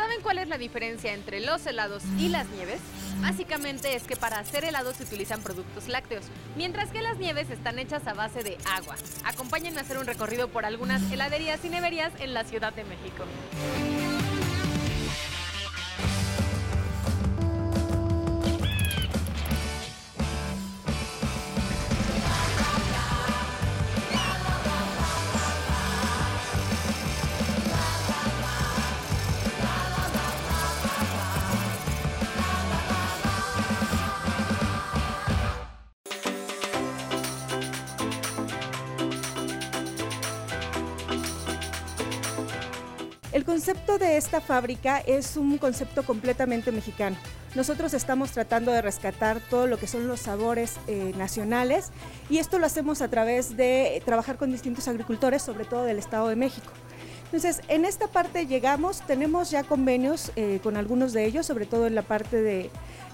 ¿Saben cuál es la diferencia entre los helados y las nieves? Básicamente es que para hacer helados se utilizan productos lácteos, mientras que las nieves están hechas a base de agua. Acompáñenme a hacer un recorrido por algunas heladerías y neverías en la Ciudad de México. De esta fábrica es un concepto completamente mexicano. Nosotros estamos tratando de rescatar todo lo que son los sabores eh, nacionales y esto lo hacemos a través de trabajar con distintos agricultores, sobre todo del Estado de México. Entonces, en esta parte llegamos, tenemos ya convenios eh, con algunos de ellos, sobre todo en la parte de,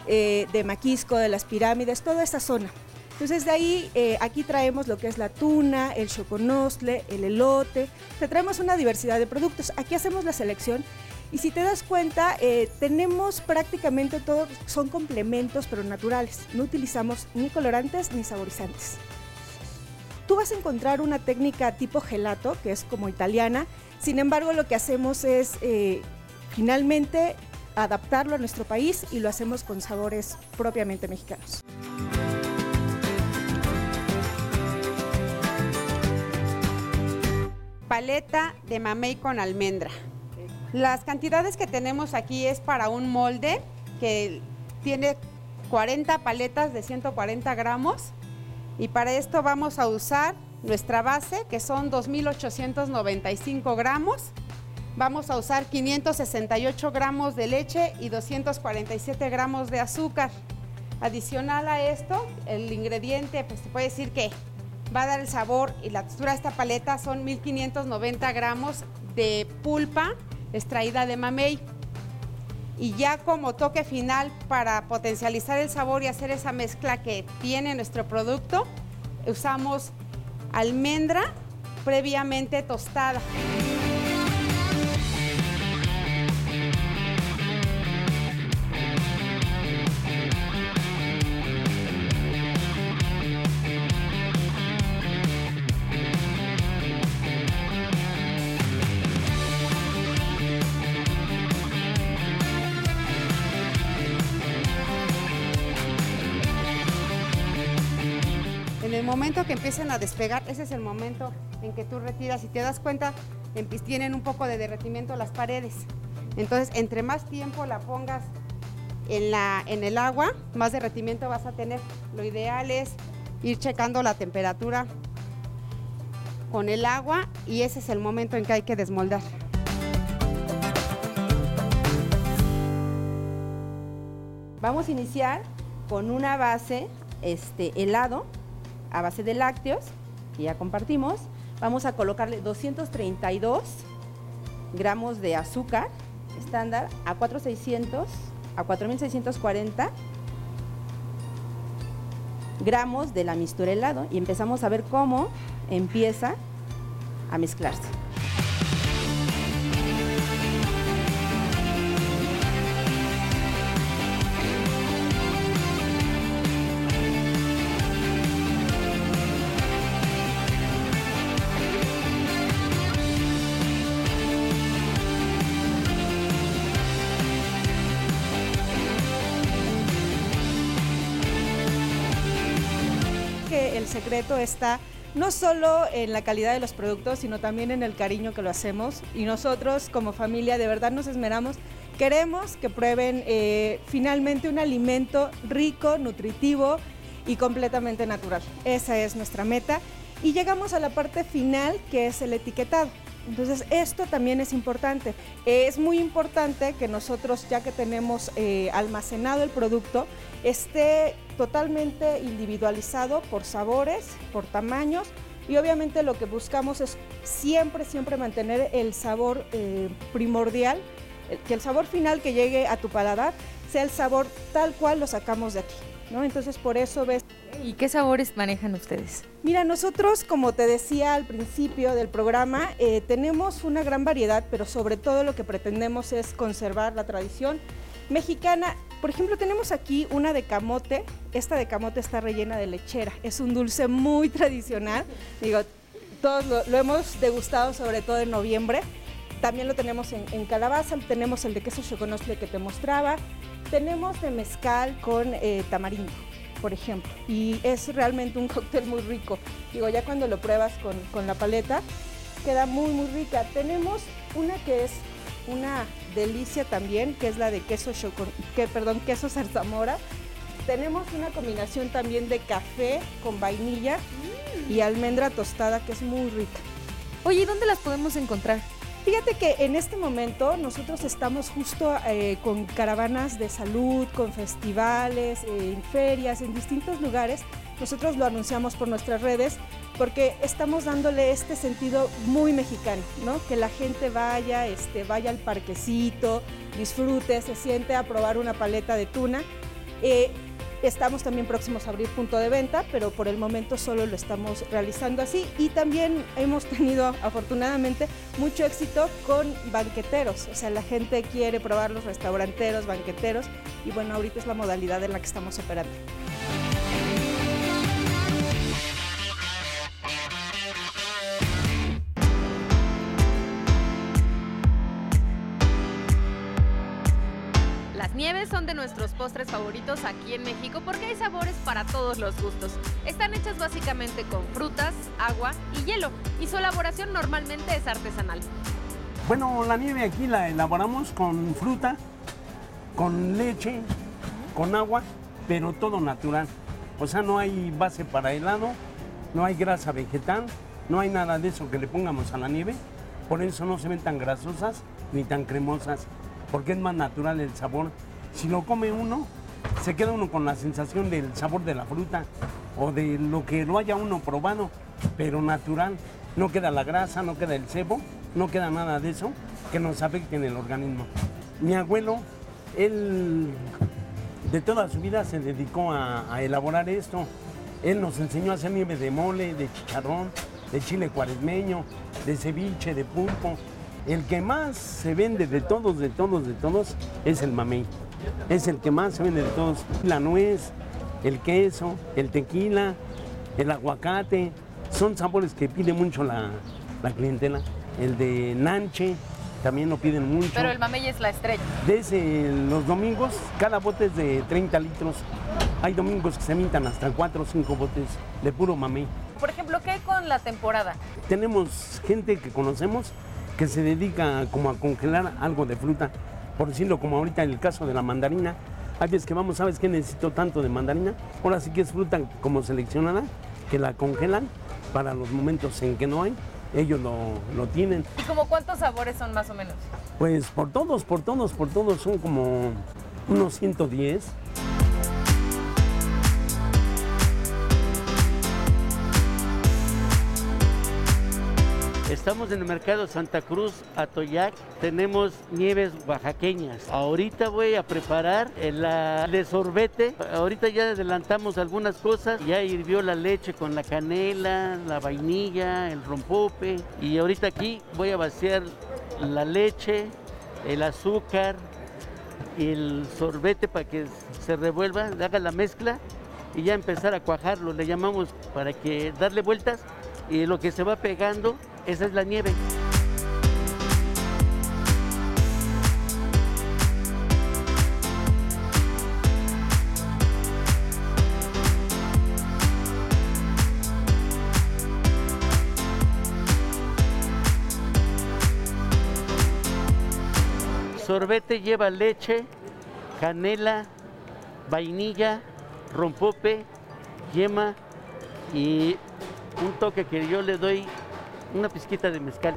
eh, de Maquisco, de las pirámides, toda esa zona. Entonces de ahí eh, aquí traemos lo que es la tuna, el choconostle, el elote, te traemos una diversidad de productos. Aquí hacemos la selección y si te das cuenta eh, tenemos prácticamente todo, son complementos pero naturales. No utilizamos ni colorantes ni saborizantes. Tú vas a encontrar una técnica tipo gelato, que es como italiana, sin embargo lo que hacemos es eh, finalmente adaptarlo a nuestro país y lo hacemos con sabores propiamente mexicanos. Paleta de mamey con almendra. Las cantidades que tenemos aquí es para un molde que tiene 40 paletas de 140 gramos y para esto vamos a usar nuestra base que son 2.895 gramos. Vamos a usar 568 gramos de leche y 247 gramos de azúcar. Adicional a esto, el ingrediente, pues se puede decir que va a dar el sabor y la textura de esta paleta son 1590 gramos de pulpa extraída de mamey. Y ya como toque final para potencializar el sabor y hacer esa mezcla que tiene nuestro producto, usamos almendra previamente tostada. Que empiecen a despegar, ese es el momento en que tú retiras y te das cuenta, tienen un poco de derretimiento las paredes. Entonces, entre más tiempo la pongas en, la, en el agua, más derretimiento vas a tener. Lo ideal es ir checando la temperatura con el agua y ese es el momento en que hay que desmoldar. Vamos a iniciar con una base este, helado a base de lácteos, que ya compartimos. Vamos a colocarle 232 gramos de azúcar estándar a 4600 a 4640 gramos de la mistura helado y empezamos a ver cómo empieza a mezclarse. Secreto está no solo en la calidad de los productos, sino también en el cariño que lo hacemos. Y nosotros como familia de verdad nos esmeramos. Queremos que prueben eh, finalmente un alimento rico, nutritivo y completamente natural. Esa es nuestra meta. Y llegamos a la parte final que es el etiquetado. Entonces esto también es importante. Es muy importante que nosotros, ya que tenemos eh, almacenado el producto, esté totalmente individualizado por sabores, por tamaños y obviamente lo que buscamos es siempre, siempre mantener el sabor eh, primordial, que el sabor final que llegue a tu paladar sea el sabor tal cual lo sacamos de aquí. ¿no? Entonces por eso ves ¿Y qué sabores manejan ustedes? Mira, nosotros, como te decía al principio del programa, eh, tenemos una gran variedad, pero sobre todo lo que pretendemos es conservar la tradición mexicana. Por ejemplo, tenemos aquí una de camote. Esta de camote está rellena de lechera. Es un dulce muy tradicional. Digo, todos lo, hemos degustado, sobre todo en noviembre. También lo tenemos en, calabaza, tenemos el de queso choconostle que te mostraba, tenemos de mezcal con eh, tamarindo por ejemplo. Y es realmente un cóctel muy rico. Digo, ya cuando lo pruebas con, la paleta, queda muy, muy rica. Tenemos una que es una delicia también, que es la de queso, que, perdón, queso zarzamora. Tenemos una combinación también de café con vainilla y almendra tostada, que es muy rica. Oye, ¿y dónde las podemos encontrar? Fíjate que en este momento nosotros estamos justo eh, con caravanas de salud, con festivales, eh, en ferias, en distintos lugares. Nosotros lo anunciamos por nuestras redes porque estamos dándole este sentido muy mexicano, ¿no? Que la gente vaya, este, vaya al parquecito, disfrute, se siente a probar una paleta de tuna. Eh, Estamos también próximos a abrir punto de venta, pero por el momento solo lo estamos realizando así y también hemos tenido afortunadamente mucho éxito con banqueteros, o sea, la gente quiere probar los restauranteros, banqueteros y bueno, ahorita es la modalidad en la que estamos operando. De nuestros postres favoritos aquí en México porque hay sabores para todos los gustos. Están hechas básicamente con frutas, agua y hielo y su elaboración normalmente es artesanal. Bueno, la nieve aquí la elaboramos con fruta, con leche, con agua, pero todo natural. O sea, no hay base para helado, no hay grasa vegetal, no hay nada de eso que le pongamos a la nieve. Por eso no se ven tan grasosas ni tan cremosas, porque es más natural el sabor si lo come uno, se queda uno con la sensación del sabor de la fruta o de lo que lo haya uno probado, pero natural. No queda la grasa, no queda el cebo, no queda nada de eso que nos afecte en el organismo. Mi abuelo, él de toda su vida se dedicó a, a elaborar esto. Él nos enseñó a hacer nieve de mole, de chicharrón, de chile cuaresmeño, de ceviche, de pulpo. El que más se vende de todos, de todos, de todos es el mamey es el que más se vende de todos. La nuez, el queso, el tequila, el aguacate, son sabores que pide mucho la, clientela. El de nanche también lo piden mucho. Pero el mamey es la estrella. Desde los domingos, cada bote es de 30 litros. Hay domingos que se mintan hasta 4 o 5 botes de puro mamey. Por ejemplo, ¿qué con la temporada? Tenemos gente que conocemos que se dedica como a congelar algo de fruta por decirlo como ahorita en el caso de la mandarina, hay veces que vamos, ¿sabes qué necesito tanto de mandarina? Ahora sí que es fruta como seleccionada, que la congelan para los momentos en que no hay, ellos lo, lo tienen. ¿Y como cuántos sabores son más o menos? Pues por todos, por todos, por todos son como unos 110. Estamos en el mercado Santa Cruz, Atoyac. Tenemos nieves oaxaqueñas. Ahorita voy a preparar el sorbete. Ahorita ya adelantamos algunas cosas. Ya hirvió la leche con la canela, la vainilla, el rompope. Y ahorita aquí voy a vaciar la leche, el azúcar y el sorbete para que se revuelva, haga la mezcla y ya empezar a cuajarlo. Le llamamos para que darle vueltas y lo que se va pegando esa es la nieve. Sorbete lleva leche, canela, vainilla, rompope, yema y un toque que yo le doy una pizquita de mezcal.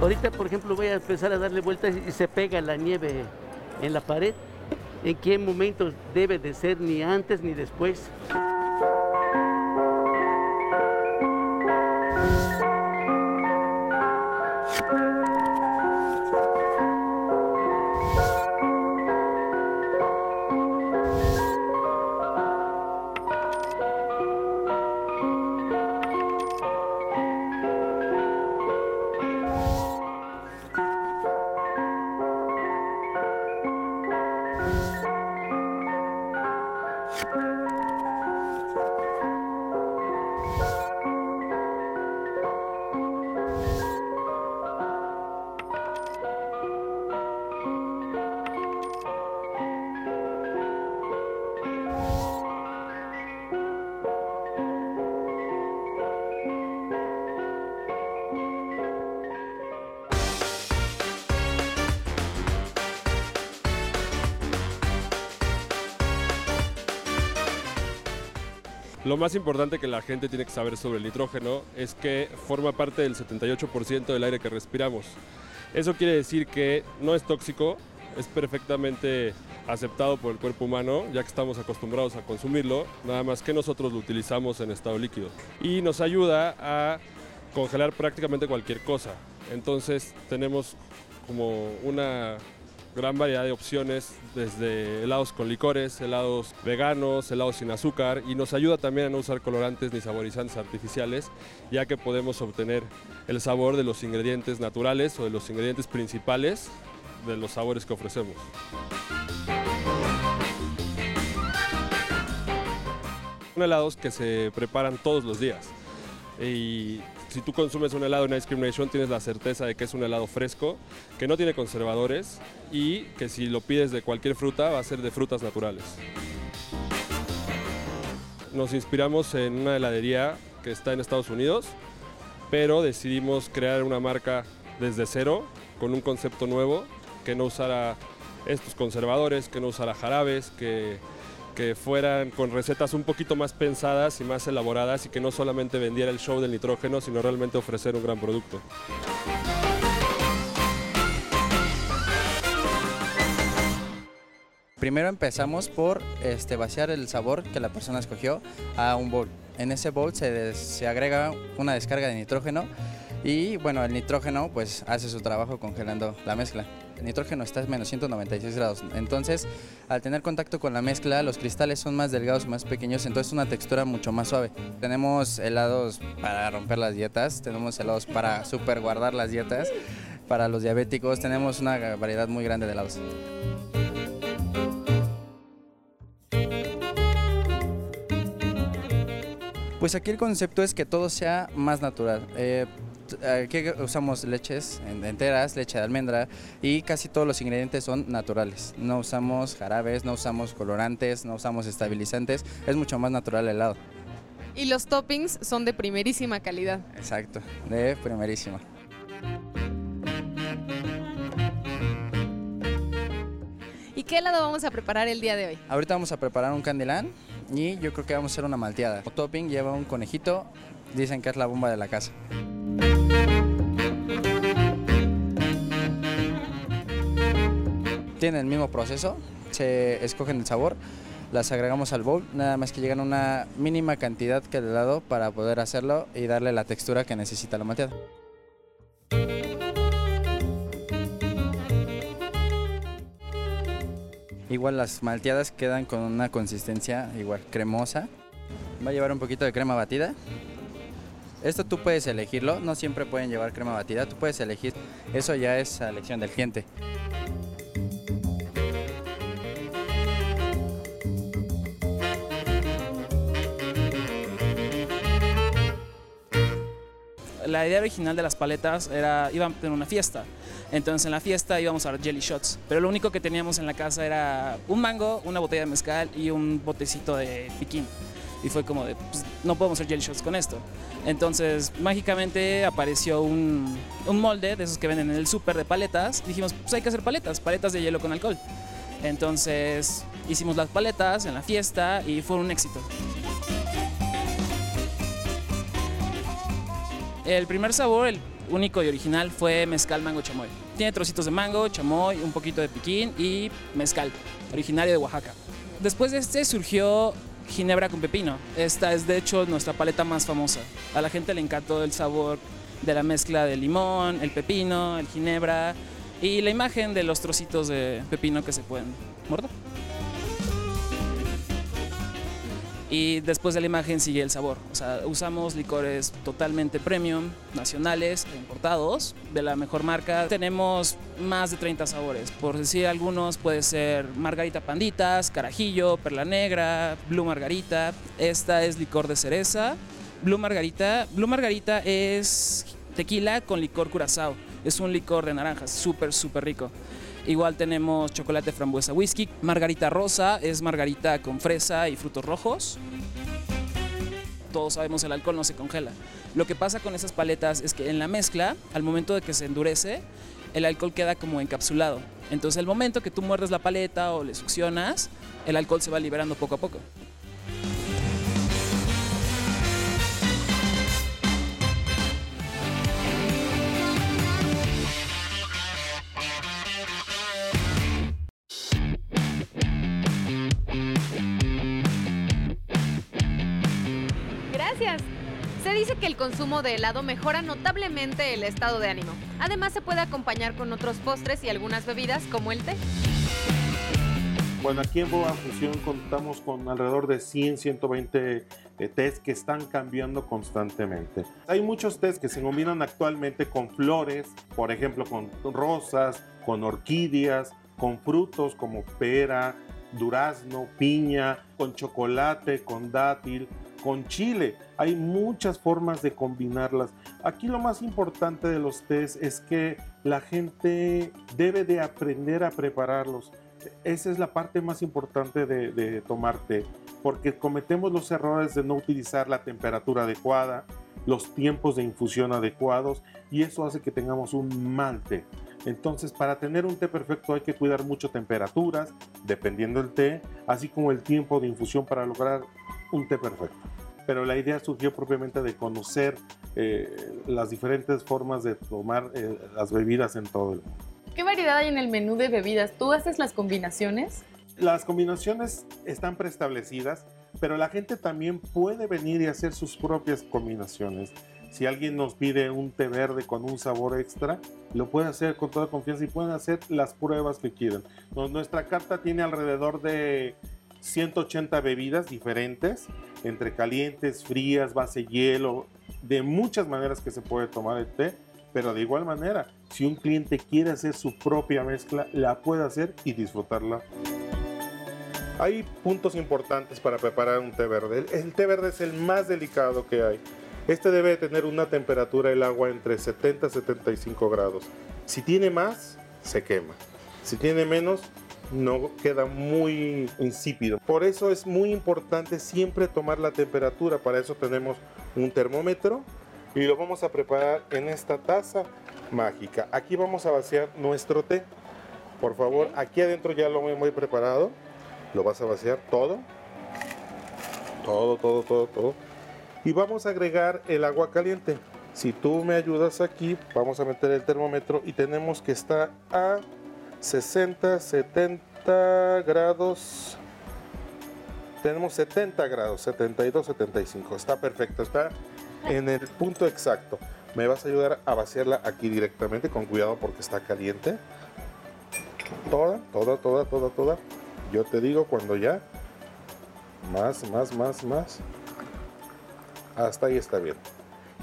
Ahorita, por ejemplo, voy a empezar a darle vueltas y se pega la nieve en la pared. ¿En qué momento debe de ser ni antes ni después? Lo más importante que la gente tiene que saber sobre el nitrógeno es que forma parte del 78% del aire que respiramos. Eso quiere decir que no es tóxico, es perfectamente aceptado por el cuerpo humano, ya que estamos acostumbrados a consumirlo, nada más que nosotros lo utilizamos en estado líquido. Y nos ayuda a congelar prácticamente cualquier cosa. Entonces tenemos como una gran variedad de opciones, desde helados con licores, helados veganos, helados sin azúcar y nos ayuda también a no usar colorantes ni saborizantes artificiales, ya que podemos obtener el sabor de los ingredientes naturales o de los ingredientes principales de los sabores que ofrecemos. Son helados que se preparan todos los días y si tú consumes un helado en Ice Cream Nation tienes la certeza de que es un helado fresco, que no tiene conservadores y que si lo pides de cualquier fruta va a ser de frutas naturales. Nos inspiramos en una heladería que está en Estados Unidos, pero decidimos crear una marca desde cero con un concepto nuevo que no usara estos conservadores, que no usara jarabes, que que fueran con recetas un poquito más pensadas y más elaboradas y que no solamente vendiera el show del nitrógeno, sino realmente ofrecer un gran producto. Primero empezamos por este, vaciar el sabor que la persona escogió a un bowl. En ese bowl se, se agrega una descarga de nitrógeno y bueno, el nitrógeno pues hace su trabajo congelando la mezcla. Nitrógeno está a menos 196 grados, entonces al tener contacto con la mezcla los cristales son más delgados más pequeños, entonces una textura mucho más suave. Tenemos helados para romper las dietas, tenemos helados para super guardar las dietas, para los diabéticos, tenemos una variedad muy grande de helados. Pues aquí el concepto es que todo sea más natural. Eh, aquí usamos leches enteras, leche de almendra y casi todos los ingredientes son naturales. No usamos jarabes, no usamos colorantes, no usamos estabilizantes, es mucho más natural el helado. Y los toppings son de primerísima calidad. Exacto, de primerísima. ¿Y qué helado vamos a preparar el día de hoy? Ahorita vamos a preparar un candelán y yo creo que vamos a hacer una malteada. El topping lleva un conejito, dicen que es la bomba de la casa. Tienen el mismo proceso, se escogen el sabor, las agregamos al bowl, nada más que llegan una mínima cantidad que le helado para poder hacerlo y darle la textura que necesita la malteada. Igual las malteadas quedan con una consistencia igual cremosa. Va a llevar un poquito de crema batida. Esto tú puedes elegirlo, no siempre pueden llevar crema batida, tú puedes elegir. Eso ya es a elección del cliente. La idea original de las paletas era, iban a tener una fiesta. Entonces en la fiesta íbamos a dar jelly shots. Pero lo único que teníamos en la casa era un mango, una botella de mezcal y un botecito de piquín. Y fue como de, pues, no podemos hacer jelly shots con esto. Entonces mágicamente apareció un, un molde de esos que venden en el súper de paletas. Dijimos, pues hay que hacer paletas, paletas de hielo con alcohol. Entonces hicimos las paletas en la fiesta y fue un éxito. El primer sabor, único y original fue mezcal mango chamoy. Tiene trocitos de mango, chamoy, un poquito de piquín y mezcal, originario de Oaxaca. Después de este surgió ginebra con pepino. Esta es de hecho nuestra paleta más famosa. A la gente le encantó el sabor de la mezcla de limón, el pepino, el ginebra y la imagen de los trocitos de pepino que se pueden morder. Y después de la imagen sigue el sabor. O sea, usamos licores totalmente premium, nacionales, importados, de la mejor marca. Tenemos más de 30 sabores. Por decir algunos, puede ser margarita panditas, carajillo, perla negra, blue margarita. Esta es licor de cereza. Blue margarita. Blue margarita es tequila con licor curazao. Es un licor de naranjas, súper, súper rico. Igual tenemos chocolate frambuesa whisky. Margarita rosa es margarita con fresa y frutos rojos. Todos sabemos el alcohol no se congela. Lo que pasa con esas paletas es que en la mezcla, al momento de que se endurece, el alcohol queda como encapsulado. Entonces, el momento que tú muerdes la paleta o le succionas, el alcohol se va liberando poco a poco. Consumo de helado mejora notablemente el estado de ánimo. Además se puede acompañar con otros postres y algunas bebidas como el té. Bueno, aquí en Boa Fusión contamos con alrededor de 100, 120 eh, que están cambiando constantemente. Hay muchos tés que se combinan actualmente con flores, por ejemplo, con rosas, con orquídeas, con frutos como pera, durazno, piña, con chocolate, con dátil, con chile. Hay muchas formas de combinarlas. Aquí lo más importante de los tés es que la gente debe de aprender a prepararlos. Esa es la parte más importante de, de tomar té, porque cometemos los errores de no utilizar la temperatura adecuada, los tiempos de infusión adecuados y eso hace que tengamos un mal té. Entonces, para tener un té perfecto hay que cuidar mucho temperaturas, dependiendo del té, así como el tiempo de infusión para lograr un té perfecto. Pero la idea surgió propiamente de conocer eh, las diferentes formas de tomar eh, las bebidas en todo el mundo. ¿Qué variedad hay en el menú de bebidas? ¿Tú haces las combinaciones? Las combinaciones están preestablecidas, pero la gente también puede venir y hacer sus propias combinaciones. Si alguien nos pide un té verde con un sabor extra, lo puede hacer con toda confianza y pueden hacer las pruebas que quieran. Nuestra carta tiene alrededor de 180 bebidas diferentes, entre calientes, frías, base hielo, de muchas maneras que se puede tomar el té, pero de igual manera, si un cliente quiere hacer su propia mezcla, la puede hacer y disfrutarla. Hay puntos importantes para preparar un té verde. El té verde es el más delicado que hay. Este debe tener una temperatura del agua entre 70 y 75 grados. Si tiene más, se quema. Si tiene menos, no queda muy insípido. Por eso es muy importante siempre tomar la temperatura. Para eso tenemos un termómetro y lo vamos a preparar en esta taza mágica. Aquí vamos a vaciar nuestro té. Por favor, aquí adentro ya lo hemos preparado. Lo vas a vaciar todo. Todo, todo, todo, todo. Y vamos a agregar el agua caliente. Si tú me ayudas aquí, vamos a meter el termómetro y tenemos que estar a 60, 70 grados. Tenemos 70 grados, 72, 75. Está perfecto, está en el punto exacto. Me vas a ayudar a vaciarla aquí directamente, con cuidado porque está caliente. Toda, toda, toda, toda, toda. Yo te digo cuando ya. Más, más, más, más. Hasta ahí está bien.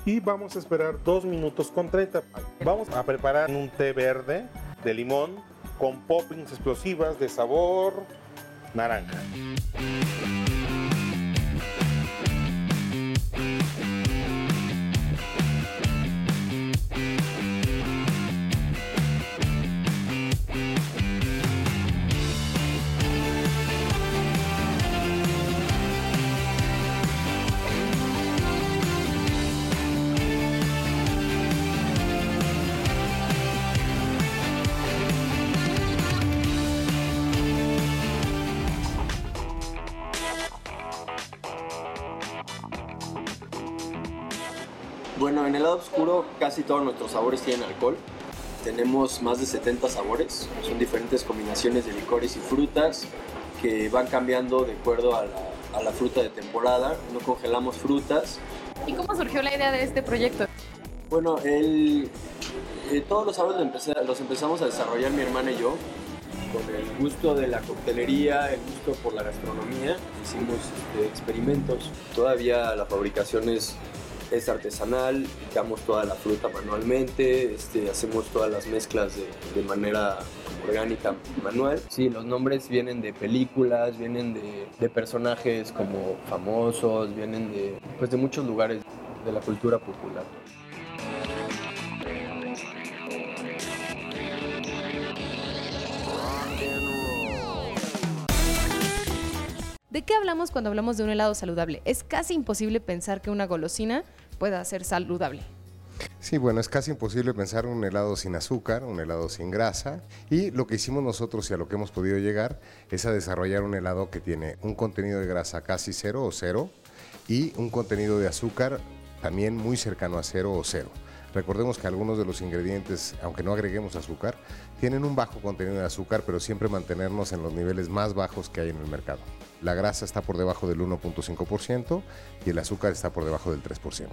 Y vamos a esperar 2 minutos con 30. Vamos a preparar un té verde de limón con poppings explosivas de sabor naranja. Helado oscuro casi todos nuestros sabores tienen alcohol. Tenemos más de 70 sabores, son diferentes combinaciones de licores y frutas que van cambiando de acuerdo a la, a la fruta de temporada. No congelamos frutas. ¿Y cómo surgió la idea de este proyecto? Bueno, el, eh, todos los sabores los, empecé- los empezamos a desarrollar mi hermana y yo con el gusto de la coctelería, el gusto por la gastronomía. Hicimos este, experimentos. Todavía la fabricación es, es artesanal, picamos toda la fruta manualmente, este, hacemos todas las mezclas de, manera orgánica manual. Sí, los nombres vienen de películas, vienen de, de personajes como famosos, vienen de, pues, de muchos lugares de la cultura popular. ¿De qué hablamos cuando hablamos de un helado saludable? Es casi imposible pensar que una golosina pueda ser saludable. Sí, bueno, es casi imposible pensar un helado sin azúcar, un helado sin grasa. Y lo que hicimos nosotros y a lo que hemos podido llegar es a desarrollar un helado que tiene un contenido de grasa casi cero o cero y un contenido de azúcar también muy cercano a cero o cero. Recordemos que algunos de los ingredientes, aunque no agreguemos azúcar, tienen un bajo contenido de azúcar, pero siempre mantenernos en los niveles más bajos que hay en el mercado. La grasa está por debajo del 1.5% y el azúcar está por debajo del 3%.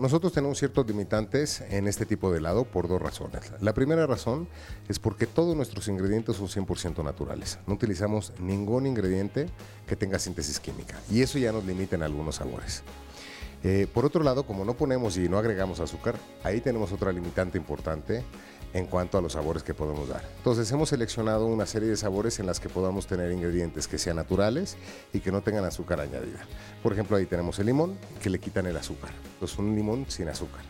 Nosotros tenemos ciertos limitantes en este tipo de helado por dos razones. La primera razón es porque todos nuestros ingredientes son 100% naturales. No utilizamos ningún ingrediente que tenga síntesis química y eso ya nos limita en algunos sabores. Eh, por otro lado, como no ponemos y no agregamos azúcar, ahí tenemos otra limitante importante en cuanto a los sabores que podemos dar. Entonces hemos seleccionado una serie de sabores en las que podamos tener ingredientes que sean naturales y que no tengan azúcar añadida. Por ejemplo, ahí tenemos el limón, que le quitan el azúcar. Entonces un limón sin azúcar.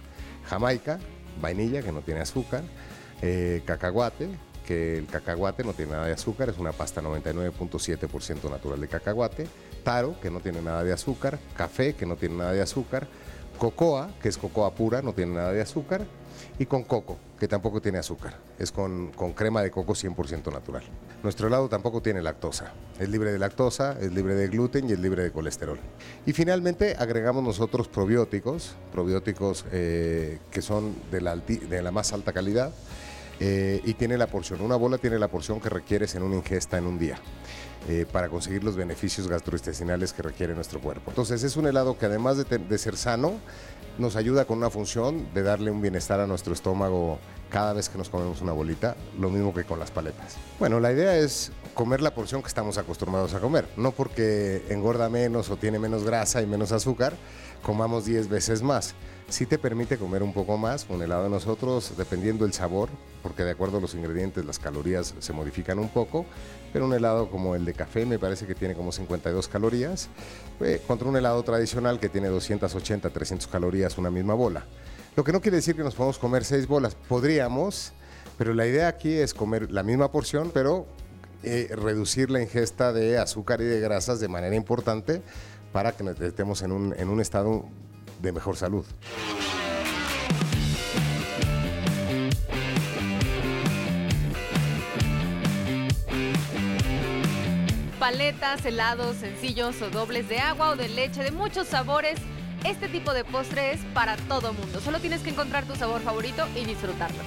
Jamaica, vainilla, que no tiene azúcar. Eh, cacahuate, que el cacahuate no tiene nada de azúcar, es una pasta 99.7% natural de cacahuate. Taro, que no tiene nada de azúcar. Café, que no tiene nada de azúcar. Cocoa, que es cocoa pura, no tiene nada de azúcar. Y con coco, que tampoco tiene azúcar. Es con, con crema de coco 100% natural. Nuestro helado tampoco tiene lactosa. Es libre de lactosa, es libre de gluten y es libre de colesterol. Y finalmente agregamos nosotros probióticos, probióticos eh, que son de la, de la más alta calidad. eh, y tiene la porción, una bola tiene la porción que requieres en una ingesta en un día eh, para conseguir los beneficios gastrointestinales que requiere nuestro cuerpo. Entonces es un helado que además de, ser sano, nos ayuda con una función de darle un bienestar a nuestro estómago cada vez que nos comemos una bolita, lo mismo que con las paletas. Bueno, la idea es comer la porción que estamos acostumbrados a comer, no porque engorda menos o tiene menos grasa y menos azúcar, comamos 10 veces más. Sí te permite comer un poco más, un helado de nosotros, dependiendo del sabor, porque de acuerdo a los ingredientes las calorías se modifican un poco, pero un helado como el de café me parece que tiene como 52 calorías, eh, contra un helado tradicional que tiene 280, 300 calorías una misma bola. Lo que no quiere decir que nos podamos comer seis bolas, podríamos, pero la idea aquí es comer la misma porción, pero eh, reducir la ingesta de azúcar y de grasas de manera importante para que nos estemos en un, en un estado de mejor salud. Paletas, helados, sencillos o dobles de agua o de leche, de muchos sabores. Este tipo de postre es para todo mundo. Solo tienes que encontrar tu sabor favorito y disfrutarlo.